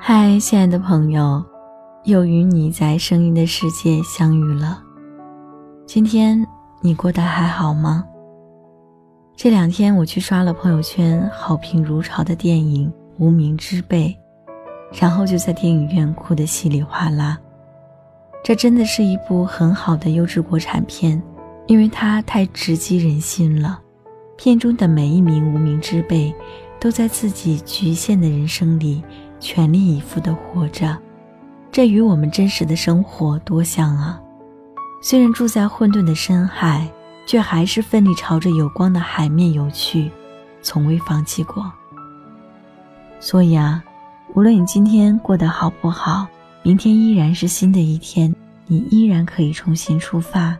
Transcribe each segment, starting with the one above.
嗨，亲爱的朋友，又与你在声音的世界相遇了。今天你过得还好吗？这两天我去刷了朋友圈好评如潮的电影《无名之辈》，然后就在电影院哭得稀里哗啦。这真的是一部很好的优质国产片，因为它太直击人心了。片中的每一名无名之辈，都在自己局限的人生里。全力以赴地活着，这与我们真实的生活多像啊！虽然住在混沌的深海，却还是奋力朝着有光的海面游去，从未放弃过。所以啊，无论你今天过得好不好，明天依然是新的一天，你依然可以重新出发。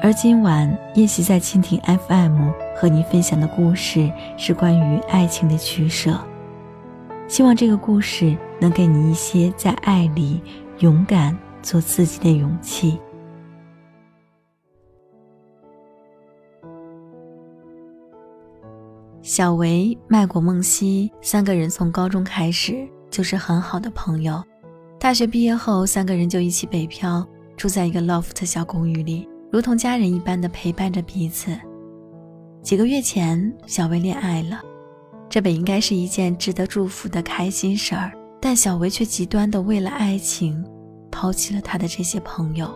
而今晚夜袭在蜻蜓 FM 和你分享的故事，是关于爱情的取舍。希望这个故事能给你一些在爱里勇敢做自己的勇气。小维、麦果、梦溪三个人从高中开始就是很好的朋友，大学毕业后，三个人就一起北漂，住在一个 loft 小公寓里，如同家人一般的陪伴着彼此。几个月前，小薇恋爱了。这本应该是一件值得祝福的开心事儿，但小薇却极端的为了爱情，抛弃了他的这些朋友。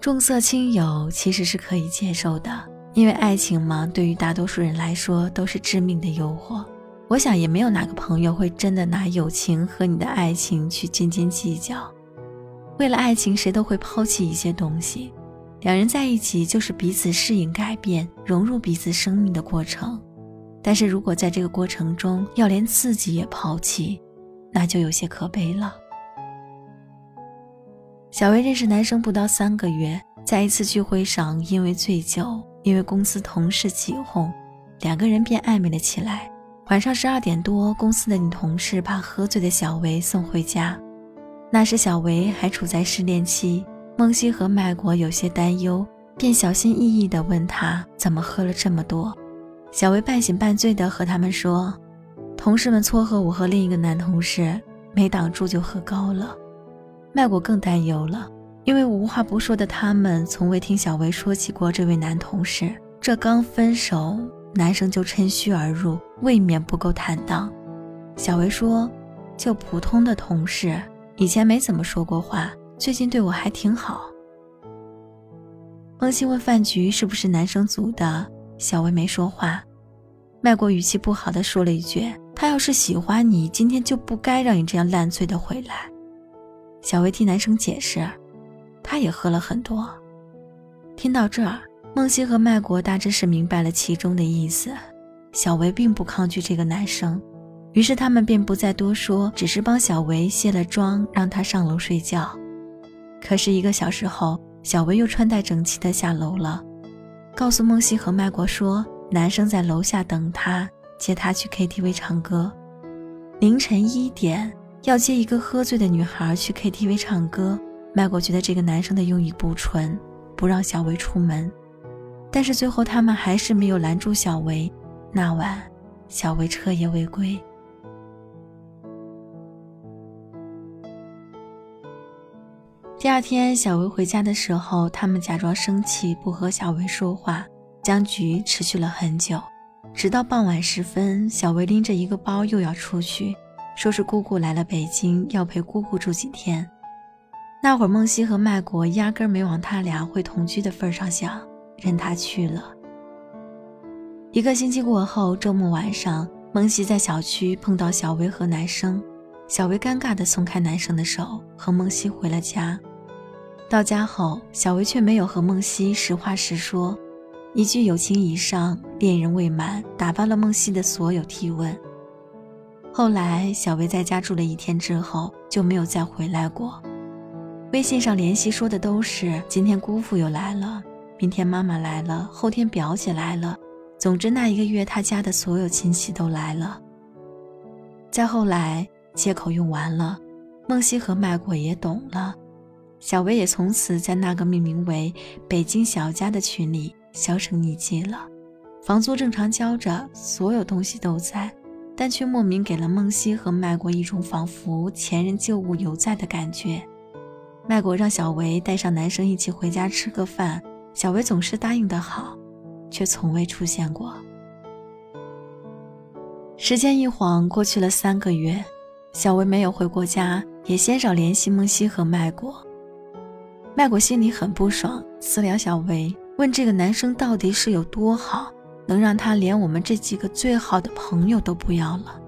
重色轻友其实是可以接受的，因为爱情嘛，对于大多数人来说都是致命的诱惑。我想也没有哪个朋友会真的拿友情和你的爱情去斤斤计较。为了爱情，谁都会抛弃一些东西。两人在一起就是彼此适应、改变、融入彼此生命的过程。但是如果在这个过程中要连自己也抛弃，那就有些可悲了。小薇认识男生不到三个月，在一次聚会上，因为醉酒，因为公司同事起哄，两个人便暧昧了起来。晚上十二点多，公司的女同事把喝醉的小薇送回家。那时小维还处在失恋期，梦溪和麦果有些担忧，便小心翼翼地问他怎么喝了这么多。小维半醒半醉地和他们说：“同事们撮合我和另一个男同事，没挡住就喝高了。”麦果更担忧了，因为无话不说的他们从未听小维说起过这位男同事。这刚分手，男生就趁虚而入，未免不够坦荡。小维说：“就普通的同事，以前没怎么说过话，最近对我还挺好。”梦溪问饭局是不是男生组的。小薇没说话，麦果语气不好的说了一句：“他要是喜欢你，今天就不该让你这样烂醉的回来。”小薇替男生解释，他也喝了很多。听到这儿，梦溪和麦果大致是明白了其中的意思。小薇并不抗拒这个男生，于是他们便不再多说，只是帮小维卸了妆，让她上楼睡觉。可是一个小时后，小维又穿戴整齐的下楼了。告诉梦溪和麦国说，男生在楼下等他，接他去 KTV 唱歌。凌晨一点要接一个喝醉的女孩去 KTV 唱歌，麦国觉得这个男生的用意不纯，不让小维出门。但是最后他们还是没有拦住小维。那晚，小薇彻夜未归。第二天，小薇回家的时候，他们假装生气，不和小薇说话，僵局持续了很久。直到傍晚时分，小薇拎着一个包又要出去，说是姑姑来了北京，要陪姑姑住几天。那会儿，梦溪和麦国压根没往他俩会同居的份上想，任他去了。一个星期过后，周末晚上，梦溪在小区碰到小薇和男生，小薇尴尬地松开男生的手，和梦溪回了家。到家后，小薇却没有和梦溪实话实说，一句“友情以上，恋人未满”打发了梦溪的所有提问。后来，小薇在家住了一天之后，就没有再回来过。微信上联系说的都是今天姑父又来了，明天妈妈来了，后天表姐来了，总之那一个月他家的所有亲戚都来了。再后来，借口用完了，梦溪和麦果也懂了。小薇也从此在那个命名为“北京小家”的群里销声匿迹了，房租正常交着，所有东西都在，但却莫名给了梦溪和麦果一种仿佛前任旧物犹在的感觉。麦果让小维带上男生一起回家吃个饭，小维总是答应的好，却从未出现过。时间一晃过去了三个月，小维没有回过家，也鲜少联系梦溪和麦果。麦果心里很不爽，私聊小维，问这个男生到底是有多好，能让他连我们这几个最好的朋友都不要了。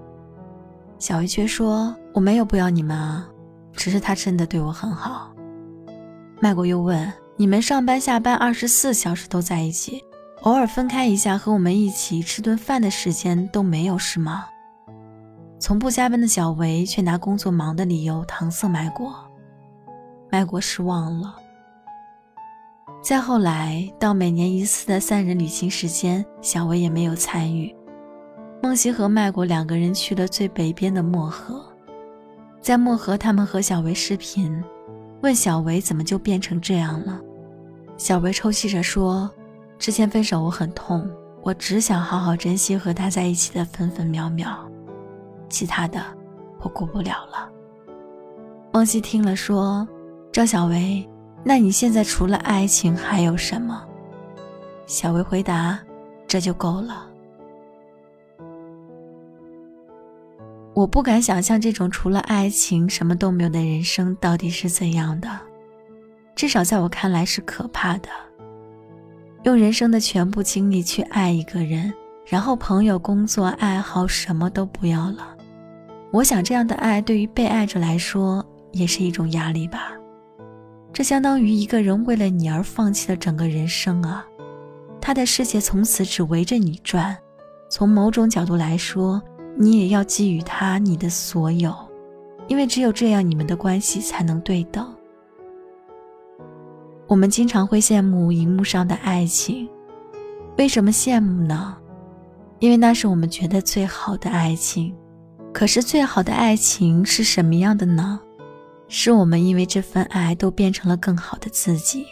小维却说：“我没有不要你们啊，只是他真的对我很好。”麦果又问：“你们上班下班二十四小时都在一起，偶尔分开一下和我们一起吃顿饭的时间都没有是吗？”从不加班的小维却拿工作忙的理由搪塞麦果。麦果失望了。再后来，到每年一次的三人旅行时间，小薇也没有参与。梦溪和麦果两个人去了最北边的漠河，在漠河，他们和小薇视频，问小薇怎么就变成这样了。小薇抽泣着说：“之前分手我很痛，我只想好好珍惜和他在一起的分分秒秒，其他的我顾不了了。”梦溪听了说。赵小维，那你现在除了爱情还有什么？小维回答：“这就够了。”我不敢想象这种除了爱情什么都没有的人生到底是怎样的，至少在我看来是可怕的。用人生的全部精力去爱一个人，然后朋友、工作、爱好什么都不要了。我想这样的爱对于被爱者来说也是一种压力吧。这相当于一个人为了你而放弃了整个人生啊！他的世界从此只围着你转。从某种角度来说，你也要给予他你的所有，因为只有这样，你们的关系才能对等。我们经常会羡慕荧幕上的爱情，为什么羡慕呢？因为那是我们觉得最好的爱情。可是，最好的爱情是什么样的呢？是我们因为这份爱都变成了更好的自己。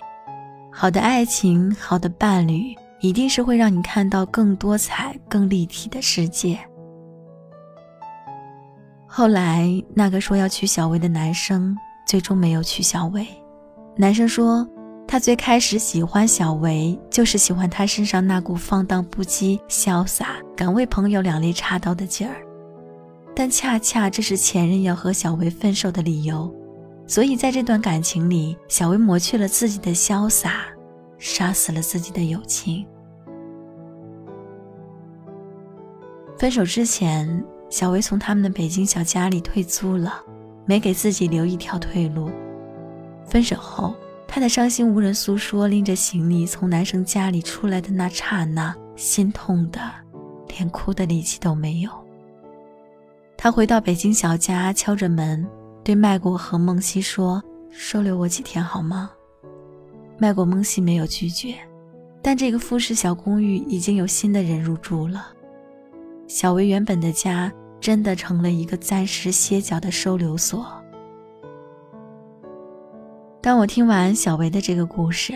好的爱情，好的伴侣，一定是会让你看到更多彩、更立体的世界。后来，那个说要娶小薇的男生，最终没有娶小薇。男生说，他最开始喜欢小薇，就是喜欢她身上那股放荡不羁、潇洒、敢为朋友两肋插刀的劲儿。但恰恰这是前任要和小薇分手的理由。所以，在这段感情里，小薇抹去了自己的潇洒，杀死了自己的友情。分手之前，小薇从他们的北京小家里退租了，没给自己留一条退路。分手后，她的伤心无人诉说，拎着行李从男生家里出来的那刹那，心痛的连哭的力气都没有。她回到北京小家，敲着门。对麦果和梦溪说：“收留我几天好吗？”麦果、梦溪没有拒绝，但这个复式小公寓已经有新的人入住了。小薇原本的家真的成了一个暂时歇脚的收留所。当我听完小薇的这个故事，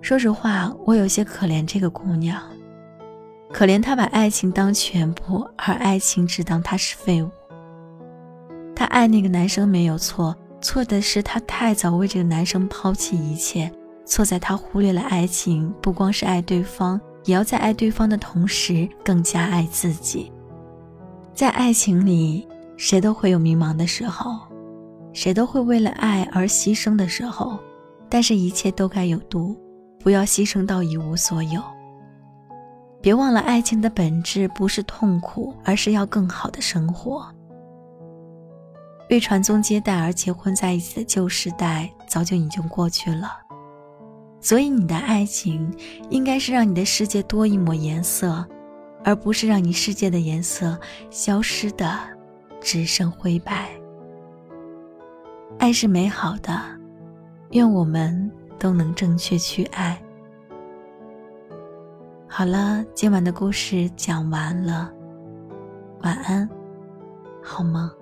说实话，我有些可怜这个姑娘，可怜她把爱情当全部，而爱情只当她是废物。她爱那个男生没有错，错的是她太早为这个男生抛弃一切，错在她忽略了爱情，不光是爱对方，也要在爱对方的同时更加爱自己。在爱情里，谁都会有迷茫的时候，谁都会为了爱而牺牲的时候，但是一切都该有度，不要牺牲到一无所有。别忘了，爱情的本质不是痛苦，而是要更好的生活。为传宗接代而结婚在一起的旧时代早就已经过去了，所以你的爱情应该是让你的世界多一抹颜色，而不是让你世界的颜色消失的只剩灰白。爱是美好的，愿我们都能正确去爱。好了，今晚的故事讲完了，晚安，好吗？